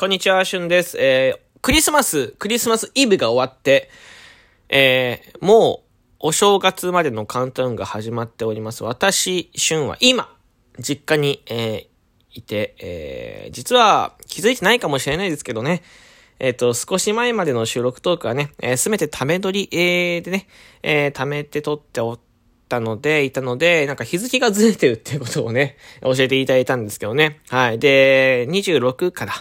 こんにちは、しゅんです。えー、クリスマス、クリスマスイブが終わって、えー、もう、お正月までのカウントダウンが始まっております。私、しゅんは今、実家に、えー、いて、えー、実は気づいてないかもしれないですけどね、えっ、ー、と、少し前までの収録トークはね、えす、べてため撮り、えー、でね、えー、貯めて撮っておったので、いたので、なんか日付がずれてるっていうことをね、教えていただいたんですけどね。はい。で、26から、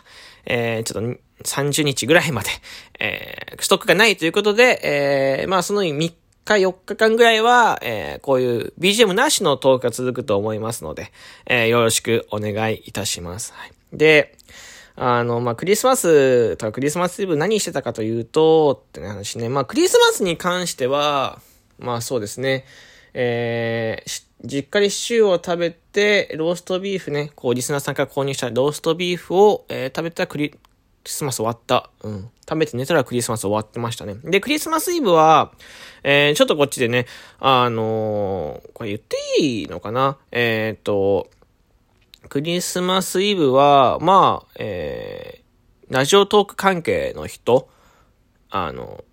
えー、ちょっと30日ぐらいまで、えー、ストックがないということで、えー、まあその3日4日間ぐらいは、えー、こういう BGM なしのトークが続くと思いますので、えー、よろしくお願いいたします。はい、で、あの、まあ、クリスマスとかクリスマスイブ何してたかというと、って話ね。まあ、クリスマスに関しては、まあそうですね。えー、実家でシチューを食べて、ローストビーフね、こう、リスナーさんから購入したローストビーフを、えー、食べたらクリスマス終わった。うん。食べて寝たらクリスマス終わってましたね。で、クリスマスイブは、えー、ちょっとこっちでね、あのー、これ言っていいのかな？えっ、と、クリスマスイブは、まあ、えー、ラジオトーク関係の人、あの、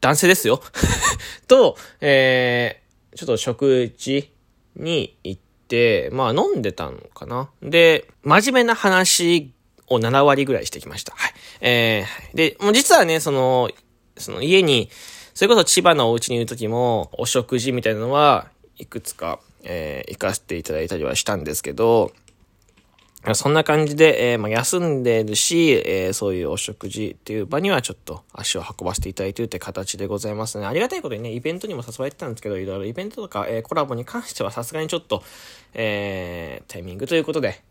男性ですよ と、えちょっと食事に行って、まあ飲んでたのかな。で、真面目な話を7割ぐらいしてきました。はい。えー、で、もう実はね、その、その家に、それこそ千葉のお家にいる時も、お食事みたいなのは、いくつか、えー、行かせていただいたりはしたんですけど、そんな感じで、えー、まあ、休んでるし、えー、そういうお食事っていう場にはちょっと足を運ばせていただいてるって形でございますね。ありがたいことにね、イベントにも誘われてたんですけど、いろいろイベントとか、えー、コラボに関してはさすがにちょっと、えタイミングということで、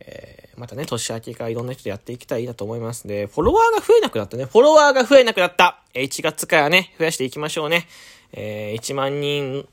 えまたね、年明けからいろんな人とやっていきたいなと思いますで、フォロワーが増えなくなったね。フォロワーが増えなくなった !1 月からね、増やしていきましょうね。え1万人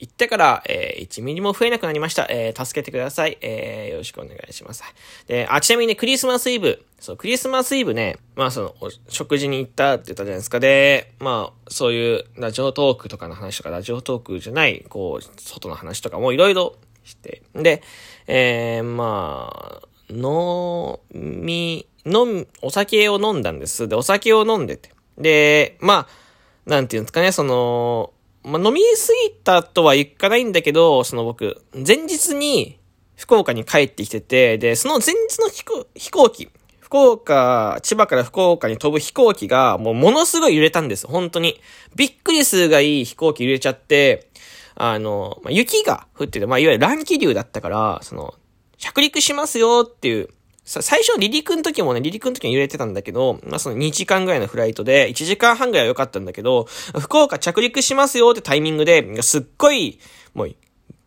行ってから、えー、1ミリも増えなくなりました。えー、助けてください。えー、よろしくお願いします。で、あ、ちなみにね、クリスマスイブ。そう、クリスマスイブね、まあその、食事に行ったって言ったじゃないですか。で、まあ、そういうラジオトークとかの話とか、ラジオトークじゃない、こう、外の話とかもいろいろして。で、えー、まあ、飲み、飲み、お酒を飲んだんです。で、お酒を飲んでて。で、まあ、なんていうんですかね、その、まあ、飲みすぎたとは言かないんだけど、その僕、前日に福岡に帰ってきてて、で、その前日の飛行機、福岡、千葉から福岡に飛ぶ飛行機が、もうものすごい揺れたんです。本当に。びっくり数がいい飛行機揺れちゃって、あの、まあ、雪が降ってて、まあ、いわゆる乱気流だったから、その、着陸しますよっていう最初離陸の時もね、離陸の時に揺れてたんだけど、まあ、その2時間ぐらいのフライトで、1時間半ぐらいは良かったんだけど、福岡着陸しますよってタイミングで、すっごい、もう、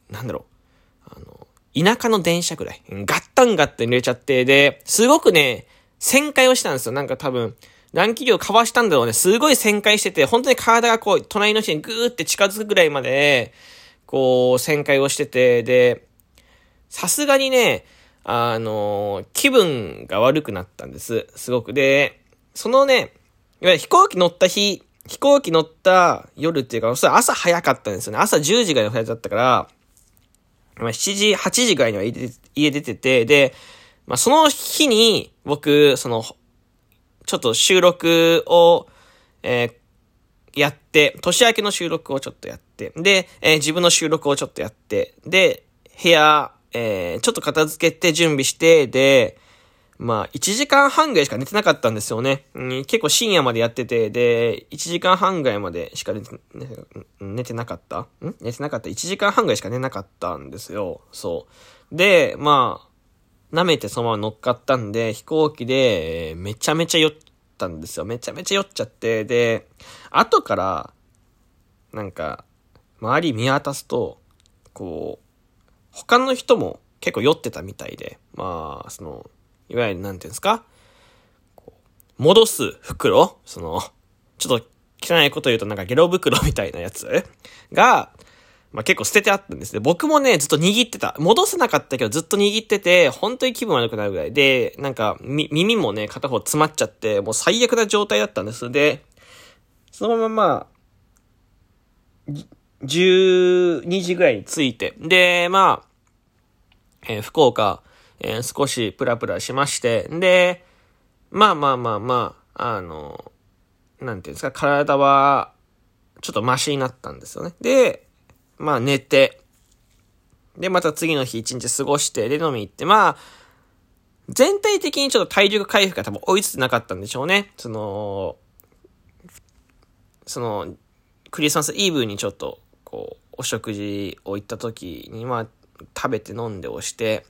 なんだろう、あの、田舎の電車ぐらい、ガッタンガッタン揺れちゃって、で、すごくね、旋回をしたんですよ。なんか多分、乱気流をかわしたんだろうね。すごい旋回してて、本当に体がこう、隣の人にグーって近づくぐらいまで、こう、旋回をしてて、で、さすがにね、あの、気分が悪くなったんです。すごく。で、そのね、いわゆる飛行機乗った日、飛行機乗った夜っていうか、それ朝早かったんですよね。朝10時ぐらいのフライトだったから、まあ、7時、8時ぐらいには家出てて、で、まあ、その日に、僕、その、ちょっと収録を、えー、やって、年明けの収録をちょっとやって、で、えー、自分の収録をちょっとやって、で、部屋、えー、ちょっと片付けて準備して、で、まあ、1時間半ぐらいしか寝てなかったんですよね。うん、結構深夜までやってて、で、1時間半ぐらいまでしか寝て寝てなかった？ん？寝てなかった ?1 時間半ぐらいしか寝なかったんですよ。そう。で、まあ、舐めてそのまま乗っかったんで、飛行機で、めちゃめちゃ酔ったんですよ。めちゃめちゃ酔っちゃって、で、後から、なんか、周り見渡すと、こう、他の人も結構酔ってたみたいで、まあ、その、いわゆるなんていうんですか、戻す袋その、ちょっと汚いこと言うとなんかゲロ袋みたいなやつが、まあ結構捨ててあったんですね。僕もね、ずっと握ってた。戻せなかったけどずっと握ってて、本当に気分悪くなるぐらいで、なんか、耳もね、片方詰まっちゃって、もう最悪な状態だったんです。で、そのまま、12時ぐらいに着いて、で、まあ、えー、福岡、えー、少しプラプラしまして、で、まあまあまあまあ、あの、なんていうんですか、体は、ちょっとマシになったんですよね。で、まあ寝て、で、また次の日一日過ごして、で、飲み行って、まあ、全体的にちょっと体力回復が多分追いつつなかったんでしょうね。その、その、クリスマスイブにちょっと、こう、お食事を行った時に、まあ、食べて飲んでをして、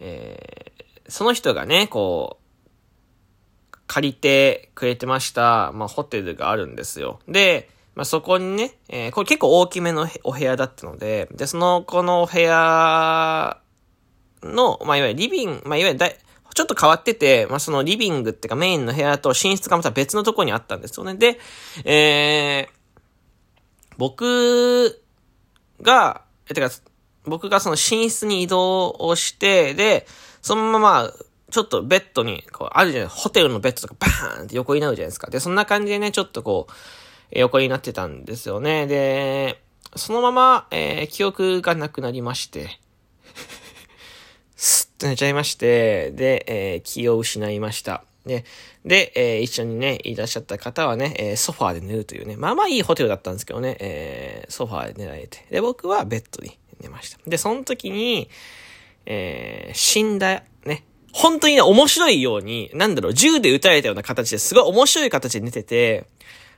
えー、その人がね、こう、借りてくれてました、まあ、ホテルがあるんですよ。で、まあ、そこにね、えー、これ結構大きめのお部屋だったので、で、その、このお部屋の、まあ、いわゆるリビング、まあ、いわゆるだ、ちょっと変わってて、まあ、そのリビングっていうかメインの部屋と寝室がまた別のとこにあったんですよね。で、えー、僕が、え、てか、僕がその寝室に移動をして、で、そのまま、ちょっとベッドに、こう、あるじゃない、ホテルのベッドとかバーンって横になるじゃないですか。で、そんな感じでね、ちょっとこう、横になってたんですよね。で、そのまま、えー、記憶がなくなりまして、すっと寝ちゃいまして、で、えー、気を失いました。で、で、えー、一緒にね、いらっしゃった方はね、えー、ソファーで寝るというね、まあまあいいホテルだったんですけどね、えー、ソファーで寝られて。で、僕はベッドに寝ました。で、その時に、えー、死んだ、ね、本当にね、面白いように、なんだろう、銃で撃たれたような形ですごい面白い形で寝てて、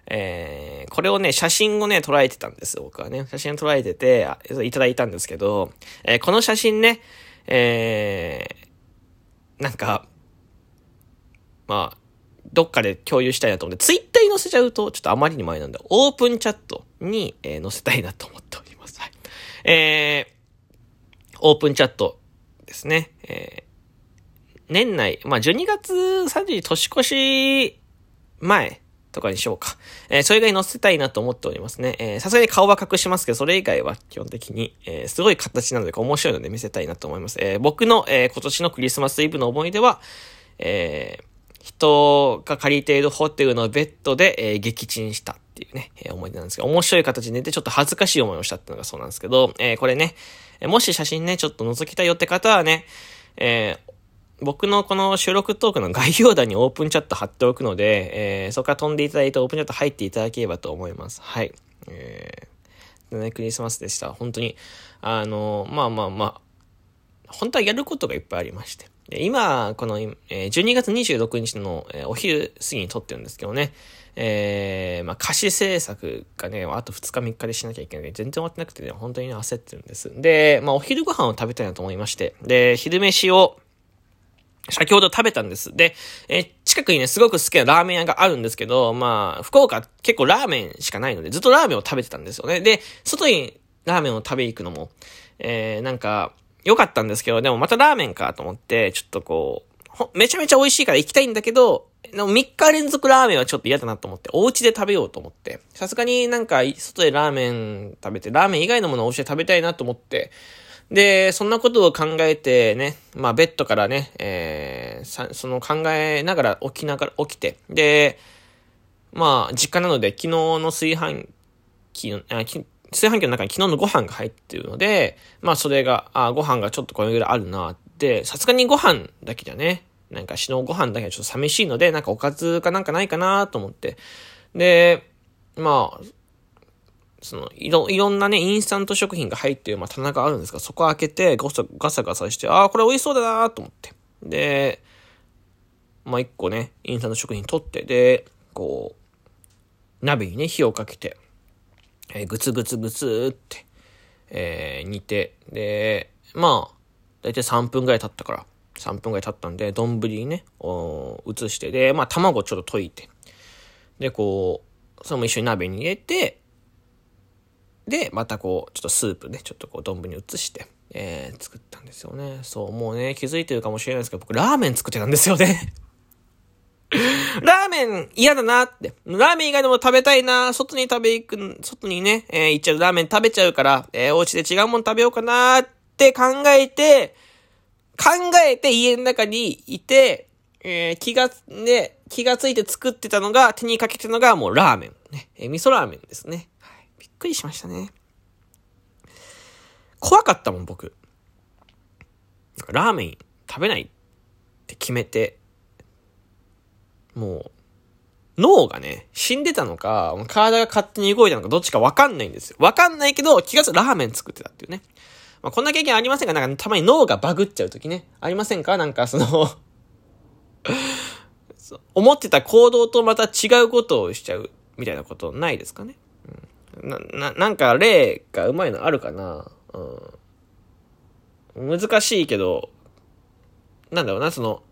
えー、これをね、写真をね、捉えてたんです僕はね。写真を捉えてて、いただいたんですけど、えー、この写真ね、えー、なんか、まあ、どっかで共有したいなと思って、ツイッターに載せちゃうと、ちょっとあまりに前なんで、オープンチャットに、えー、載せたいなと思っております。はい。えー、オープンチャットですね。えー、年内、まあ、12月30日年越し前とかにしようか。えー、それ以外載せたいなと思っておりますね。え、さすがに顔は隠しますけど、それ以外は基本的に、えー、すごい形なので面白いので見せたいなと思います。えー、僕の、えー、今年のクリスマスイブの思い出は、えー、人が借りているホテルのベッドで、えー、撃沈したっていうね、えー、思い出なんですけど、面白い形で寝てちょっと恥ずかしい思いをしたっていうのがそうなんですけど、えー、これね、もし写真ね、ちょっと覗きたいよって方はね、えー、僕のこの収録トークの概要欄にオープンチャット貼っておくので、えー、そこから飛んでいただいてオープンチャット入っていただければと思います。はい。えー、ね、クリスマスでした。本当に、あの、まあまあまあ、本当はやることがいっぱいありまして。今、この、12月26日の、お昼過ぎに撮ってるんですけどね、えー、まあ、歌詞制作がね、あと2日3日でしなきゃいけない全然終わってなくてね、本当にね、焦ってるんです。で、まあ、お昼ご飯を食べたいなと思いまして、で、昼飯を、先ほど食べたんです。で、えー、近くにね、すごく好きなラーメン屋があるんですけど、まあ、福岡結構ラーメンしかないので、ずっとラーメンを食べてたんですよね。で、外にラーメンを食べに行くのも、えー、なんか、良かったんですけど、でもまたラーメンかと思って、ちょっとこう、めちゃめちゃ美味しいから行きたいんだけど、でも3日連続ラーメンはちょっと嫌だなと思って、お家で食べようと思って、さすがになんか外でラーメン食べて、ラーメン以外のものをお家で食べたいなと思って、で、そんなことを考えてね、まあベッドからね、えー、その考えながら起きながら起きて、で、まあ実家なので昨日の炊飯器の、あ炊飯器の中に昨日のご飯が入ってるので、まあそれが、あご飯がちょっとこれぐらいあるなって、さすがにご飯だけじゃね、なんか死のご飯だけはちょっと寂しいので、なんかおかずかなんかないかなと思って。で、まあ、その、いろ、いろんなね、インスタント食品が入ってる、まあ、棚があるんですが、そこ開けて、ガサガサガサして、ああ、これ美味しそうだなと思って。で、まあ、一個ね、インスタント食品取って、で、こう、鍋にね、火をかけて、えー、ぐつぐつぐつって、えー、煮て、で、まあ、だいたい3分ぐらい経ったから、3分ぐらい経ったんで、丼にね、移して、で、まあ、卵ちょっと溶いて、で、こう、それも一緒に鍋に入れて、で、またこう、ちょっとスープね、ちょっとこう、丼に移して、えー、作ったんですよね。そう、もうね、気づいてるかもしれないですけど、僕、ラーメン作ってたんですよね。ラーメン嫌だなって。ラーメン以外でも食べたいな外に食べ行く、外にね、えー、行っちゃうラーメン食べちゃうから、えー、お家で違うもの食べようかなって考えて、考えて家の中にいて、えー、気が、ね、気がついて作ってたのが、手にかけてたのがもうラーメン。ね、えー、味噌ラーメンですね。びっくりしましたね。怖かったもん、僕。ラーメン食べないって決めて、もう、脳がね、死んでたのか、体が勝手に動いたのか、どっちかわかんないんですよ。わかんないけど、気がつくラーメン作ってたっていうね。まあ、こんな経験ありませんか？なんか、たまに脳がバグっちゃうときね。ありませんか？なんか、その 思ってた行動とまた違うことをしちゃう、みたいなことないですかね？うん、な、な、なんか例がうまいのあるかな？うん。難しいけど、なんだろうな、その、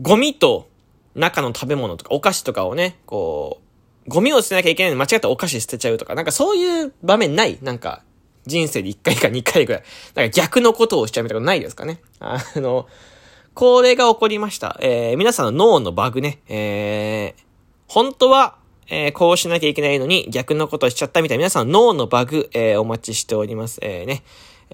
ゴミと中の食べ物とかお菓子とかをね、こう、ゴミを捨てなきゃいけないのに間違ったお菓子捨てちゃうとか、なんかそういう場面ないなんか、人生で1回か2回ぐらい。なんか逆のことをしちゃうみたいなことないですかねあの、これが起こりました。えー、皆さんの脳のバグね、えー、本当は、えー、こうしなきゃいけないのに逆のことをしちゃったみたいな皆さんの脳のバグ、えー、お待ちしております。えー、ね。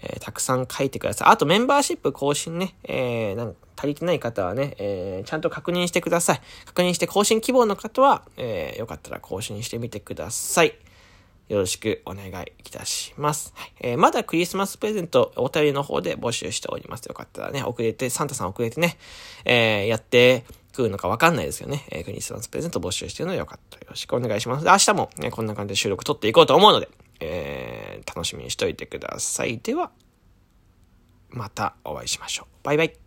えー、たくさん書いてください。あとメンバーシップ更新ね、えー、なんか足りてない方はね、えー、ちゃんと確認してください。確認して更新希望の方は、えー、よかったら更新してみてください。よろしくお願いいたします。はい、えー、まだクリスマスプレゼントお便りの方で募集しております。よかったらね、遅れて、サンタさん遅れてね、えー、やってくるのかわかんないですよね。えー、クリスマスプレゼント募集してるのでよかったらよろしくお願いします。明日もね、こんな感じで収録撮っていこうと思うので、えー、楽しみにしておいてください。では、またお会いしましょう。バイバイ。